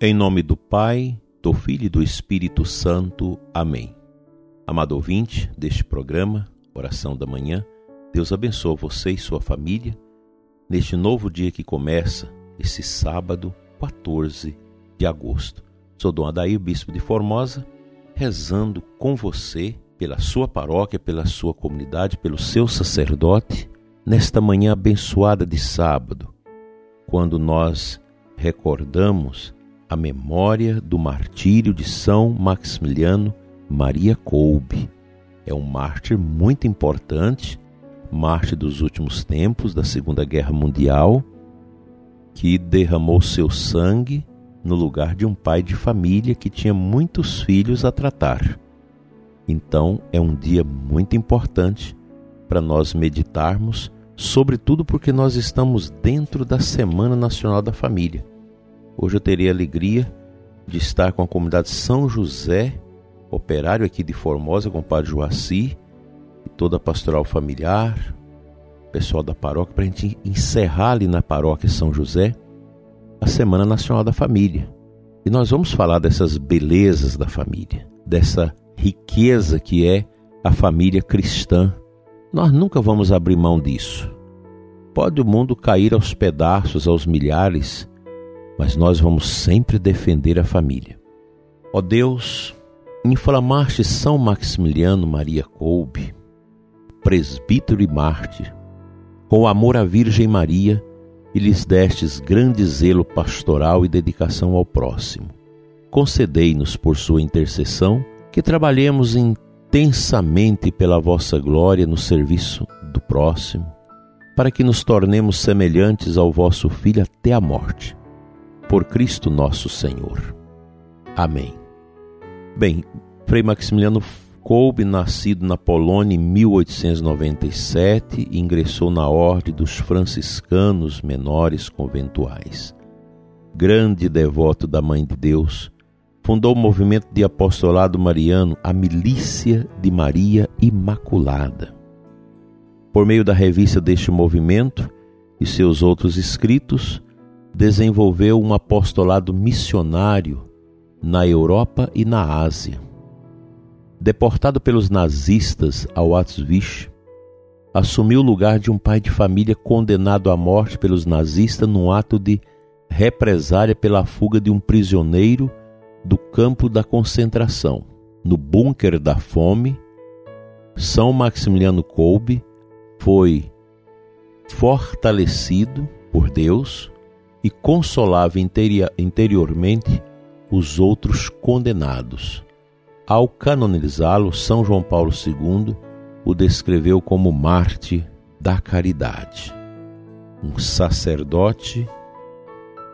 Em nome do Pai, do Filho e do Espírito Santo. Amém. Amado ouvinte deste programa, Oração da Manhã, Deus abençoe você e sua família neste novo dia que começa, esse sábado 14 de agosto. Sou Dom Adair, Bispo de Formosa, rezando com você, pela sua paróquia, pela sua comunidade, pelo seu sacerdote, nesta manhã abençoada de sábado, quando nós recordamos a memória do martírio de São Maximiliano Maria Kolbe. É um mártir muito importante, mártir dos últimos tempos da Segunda Guerra Mundial, que derramou seu sangue no lugar de um pai de família que tinha muitos filhos a tratar. Então é um dia muito importante para nós meditarmos, sobretudo porque nós estamos dentro da Semana Nacional da Família. Hoje eu terei a alegria de estar com a comunidade São José, operário aqui de Formosa, com o Padre Joaci e toda a pastoral familiar, pessoal da paróquia, para a gente encerrar ali na paróquia São José a Semana Nacional da Família. E nós vamos falar dessas belezas da família, dessa riqueza que é a família cristã. Nós nunca vamos abrir mão disso. Pode o mundo cair aos pedaços, aos milhares, mas nós vamos sempre defender a família. Ó Deus, inflamaste São Maximiliano Maria Kolbe, presbítero e mártir, com amor à Virgem Maria, e lhes destes grande zelo pastoral e dedicação ao próximo. Concedei-nos, por sua intercessão, que trabalhemos intensamente pela vossa glória no serviço do próximo, para que nos tornemos semelhantes ao vosso Filho até a morte por Cristo nosso Senhor. Amém. Bem, Frei Maximiliano Kolbe, nascido na Polônia em 1897, ingressou na Ordem dos Franciscanos Menores Conventuais. Grande devoto da Mãe de Deus, fundou o movimento de apostolado mariano, a Milícia de Maria Imaculada. Por meio da revista deste movimento e seus outros escritos, desenvolveu um apostolado missionário na Europa e na Ásia. Deportado pelos nazistas ao Auschwitz, assumiu o lugar de um pai de família condenado à morte pelos nazistas num ato de represália pela fuga de um prisioneiro do campo da concentração. No bunker da fome, São Maximiliano Kolbe foi fortalecido por Deus e consolava interiormente os outros condenados. Ao canonizá-lo, São João Paulo II o descreveu como Marte da caridade, um sacerdote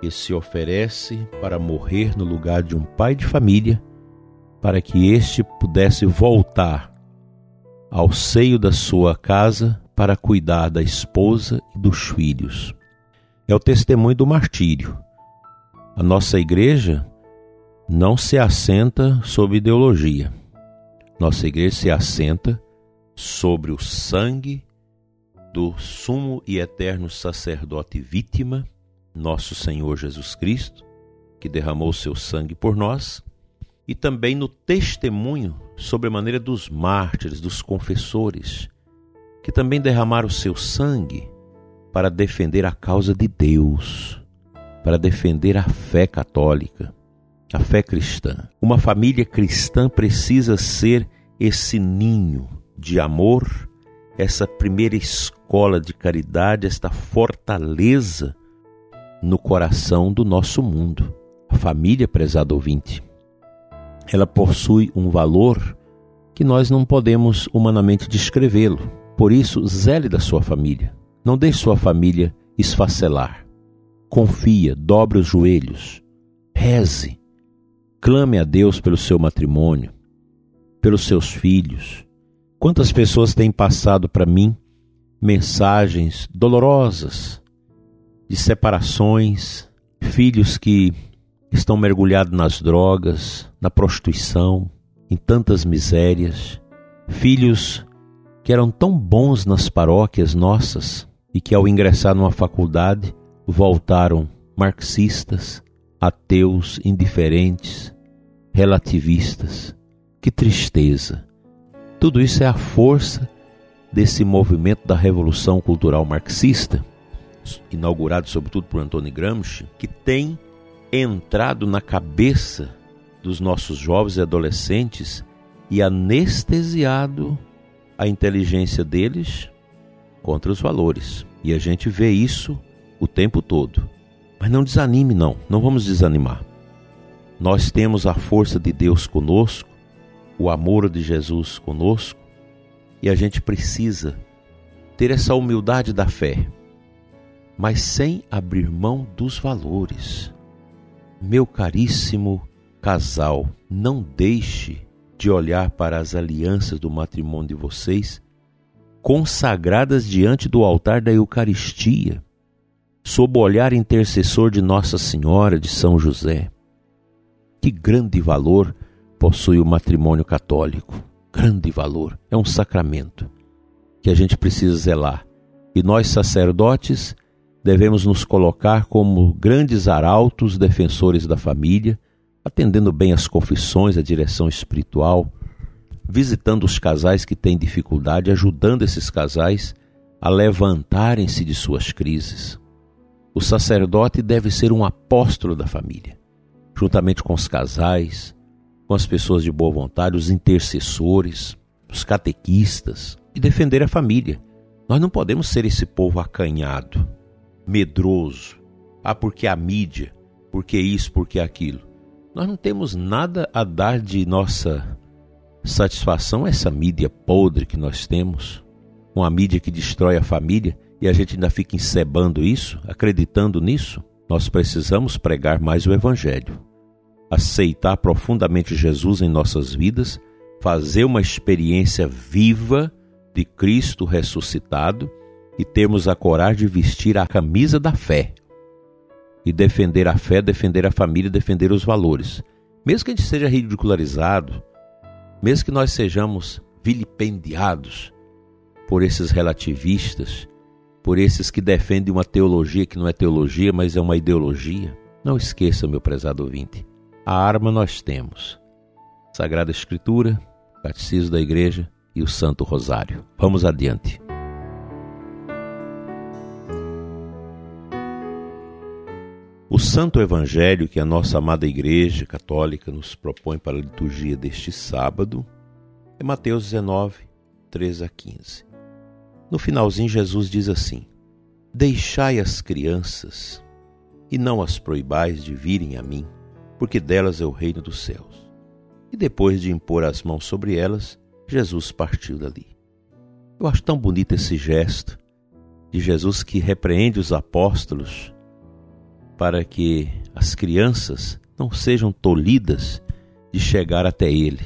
que se oferece para morrer no lugar de um pai de família, para que este pudesse voltar ao seio da sua casa para cuidar da esposa e dos filhos é o testemunho do martírio. A nossa igreja não se assenta sobre ideologia. Nossa igreja se assenta sobre o sangue do sumo e eterno sacerdote vítima, nosso Senhor Jesus Cristo, que derramou seu sangue por nós, e também no testemunho sobre a maneira dos mártires, dos confessores, que também derramaram seu sangue para defender a causa de Deus, para defender a fé católica, a fé cristã. Uma família cristã precisa ser esse ninho de amor, essa primeira escola de caridade, esta fortaleza no coração do nosso mundo. A família, prezado ouvinte, ela possui um valor que nós não podemos humanamente descrevê-lo. Por isso, zele da sua família. Não deixe sua família esfacelar. Confia, dobre os joelhos, reze, clame a Deus pelo seu matrimônio, pelos seus filhos. Quantas pessoas têm passado para mim mensagens dolorosas de separações, filhos que estão mergulhados nas drogas, na prostituição, em tantas misérias, filhos que eram tão bons nas paróquias nossas, e que, ao ingressar numa faculdade, voltaram marxistas, ateus, indiferentes, relativistas. Que tristeza! Tudo isso é a força desse movimento da revolução cultural marxista, inaugurado sobretudo por Antônio Gramsci, que tem entrado na cabeça dos nossos jovens e adolescentes e anestesiado a inteligência deles contra os valores. E a gente vê isso o tempo todo. Mas não desanime, não, não vamos desanimar. Nós temos a força de Deus conosco, o amor de Jesus conosco, e a gente precisa ter essa humildade da fé, mas sem abrir mão dos valores. Meu caríssimo casal, não deixe de olhar para as alianças do matrimônio de vocês, consagradas diante do altar da Eucaristia, sob o olhar intercessor de Nossa Senhora de São José. Que grande valor possui o matrimônio católico! Grande valor, é um sacramento que a gente precisa zelar. E nós, sacerdotes, devemos nos colocar como grandes arautos defensores da família atendendo bem as confissões, a direção espiritual, visitando os casais que têm dificuldade, ajudando esses casais a levantarem-se de suas crises. O sacerdote deve ser um apóstolo da família, juntamente com os casais, com as pessoas de boa vontade, os intercessores, os catequistas, e defender a família. Nós não podemos ser esse povo acanhado, medroso. Ah, porque a mídia, porque isso, porque aquilo. Nós não temos nada a dar de nossa satisfação a essa mídia podre que nós temos, uma mídia que destrói a família e a gente ainda fica encebando isso, acreditando nisso. Nós precisamos pregar mais o Evangelho, aceitar profundamente Jesus em nossas vidas, fazer uma experiência viva de Cristo ressuscitado e termos a coragem de vestir a camisa da fé e defender a fé, defender a família, defender os valores. Mesmo que a gente seja ridicularizado, mesmo que nós sejamos vilipendiados por esses relativistas, por esses que defendem uma teologia que não é teologia, mas é uma ideologia, não esqueça, meu prezado ouvinte, a arma nós temos. Sagrada Escritura, Catecismo da Igreja e o Santo Rosário. Vamos adiante. O Santo Evangelho que a nossa amada Igreja Católica nos propõe para a liturgia deste sábado é Mateus 19, 13 a 15. No finalzinho, Jesus diz assim: Deixai as crianças e não as proibais de virem a mim, porque delas é o reino dos céus. E depois de impor as mãos sobre elas, Jesus partiu dali. Eu acho tão bonito esse gesto de Jesus que repreende os apóstolos para que as crianças não sejam tolhidas de chegar até Ele,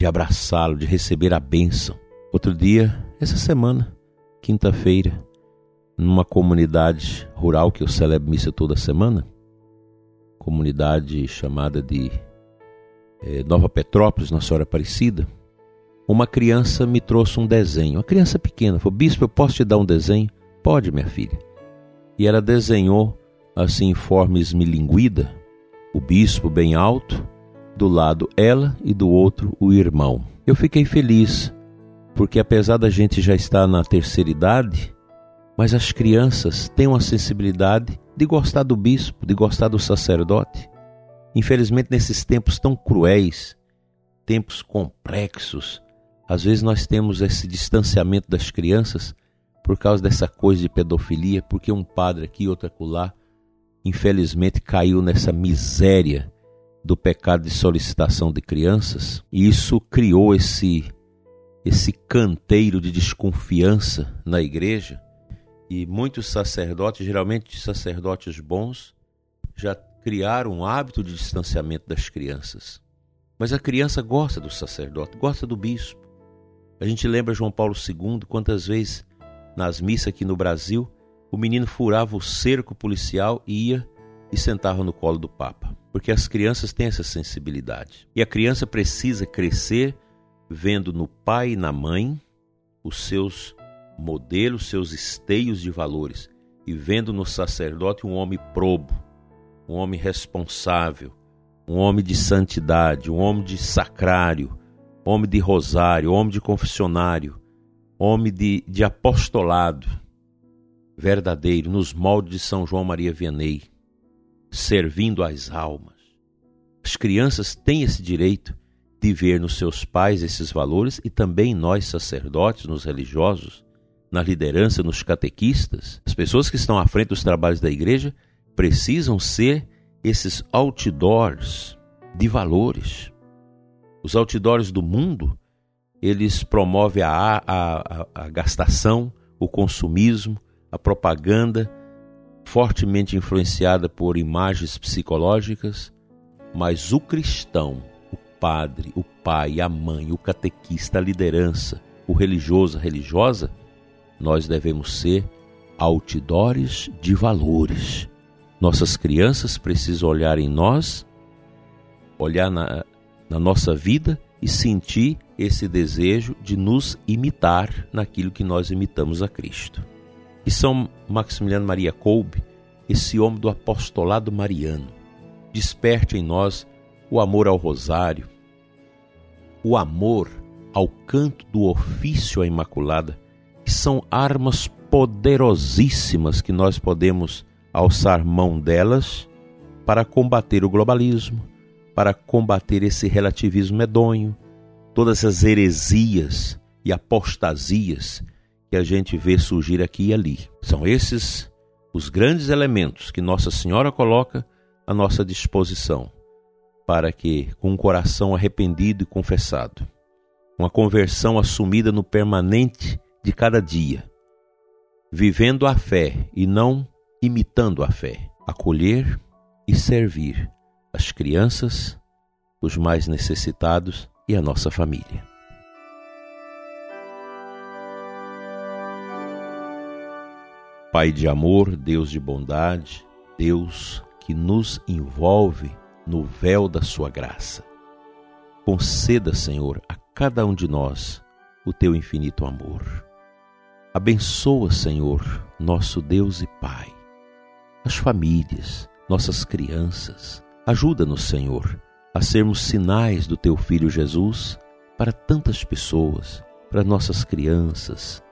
de abraçá-lo, de receber a bênção. Outro dia, essa semana, quinta-feira, numa comunidade rural que eu celebro missa toda semana, comunidade chamada de é, Nova Petrópolis, Nossa Senhora Aparecida, uma criança me trouxe um desenho, uma criança pequena, falou, bispo, eu posso te dar um desenho? Pode, minha filha. E ela desenhou assim forma esmilinguida, o bispo bem alto, do lado ela e do outro o irmão. Eu fiquei feliz, porque apesar da gente já estar na terceira idade, mas as crianças têm uma sensibilidade de gostar do bispo, de gostar do sacerdote. Infelizmente, nesses tempos tão cruéis, tempos complexos, às vezes nós temos esse distanciamento das crianças por causa dessa coisa de pedofilia, porque um padre aqui, outro acolá, infelizmente caiu nessa miséria do pecado de solicitação de crianças, e isso criou esse esse canteiro de desconfiança na igreja, e muitos sacerdotes, geralmente sacerdotes bons, já criaram um hábito de distanciamento das crianças. Mas a criança gosta do sacerdote, gosta do bispo. A gente lembra João Paulo II, quantas vezes nas missas aqui no Brasil o menino furava o cerco policial e ia e sentava no colo do Papa. Porque as crianças têm essa sensibilidade. E a criança precisa crescer vendo no pai e na mãe os seus modelos, seus esteios de valores, e vendo no sacerdote um homem probo, um homem responsável, um homem de santidade, um homem de sacrário, homem de rosário, homem de confessionário, homem de, de apostolado verdadeiro, nos moldes de São João Maria Vianney, servindo as almas. As crianças têm esse direito de ver nos seus pais esses valores e também nós, sacerdotes, nos religiosos, na liderança, nos catequistas, as pessoas que estão à frente dos trabalhos da igreja precisam ser esses outdoors de valores. Os outdoors do mundo, eles promovem a, a, a, a gastação, o consumismo, a propaganda, fortemente influenciada por imagens psicológicas, mas o cristão, o padre, o pai, a mãe, o catequista, a liderança, o religioso, a religiosa, nós devemos ser outdoors de valores. Nossas crianças precisam olhar em nós, olhar na, na nossa vida e sentir esse desejo de nos imitar naquilo que nós imitamos a Cristo. E São Maximiliano Maria Kolbe, esse homem do apostolado mariano, desperte em nós o amor ao rosário, o amor ao canto do ofício à Imaculada, que são armas poderosíssimas que nós podemos alçar mão delas para combater o globalismo, para combater esse relativismo medonho, todas as heresias e apostasias que a gente vê surgir aqui e ali. São esses os grandes elementos que Nossa Senhora coloca à nossa disposição para que, com um coração arrependido e confessado, uma conversão assumida no permanente de cada dia, vivendo a fé e não imitando a fé, acolher e servir as crianças, os mais necessitados e a nossa família. Pai de amor, Deus de bondade, Deus que nos envolve no véu da Sua graça. Conceda, Senhor, a cada um de nós o teu infinito amor. Abençoa, Senhor, nosso Deus e Pai, as famílias, nossas crianças. Ajuda-nos, Senhor, a sermos sinais do teu Filho Jesus para tantas pessoas, para nossas crianças,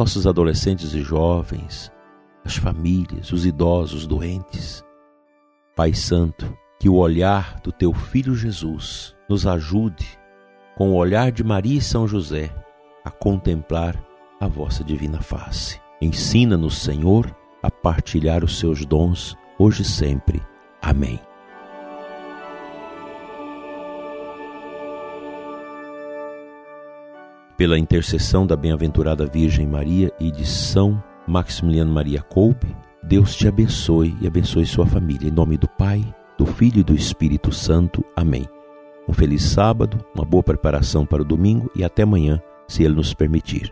nossos adolescentes e jovens, as famílias, os idosos, doentes. Pai Santo, que o olhar do teu Filho Jesus nos ajude, com o olhar de Maria e São José, a contemplar a vossa divina face. Ensina-nos, Senhor, a partilhar os seus dons, hoje e sempre. Amém. Pela intercessão da bem-aventurada Virgem Maria e de São Maximiliano Maria Kolbe, Deus te abençoe e abençoe sua família. Em nome do Pai, do Filho e do Espírito Santo. Amém. Um feliz sábado, uma boa preparação para o domingo e até amanhã, se Ele nos permitir.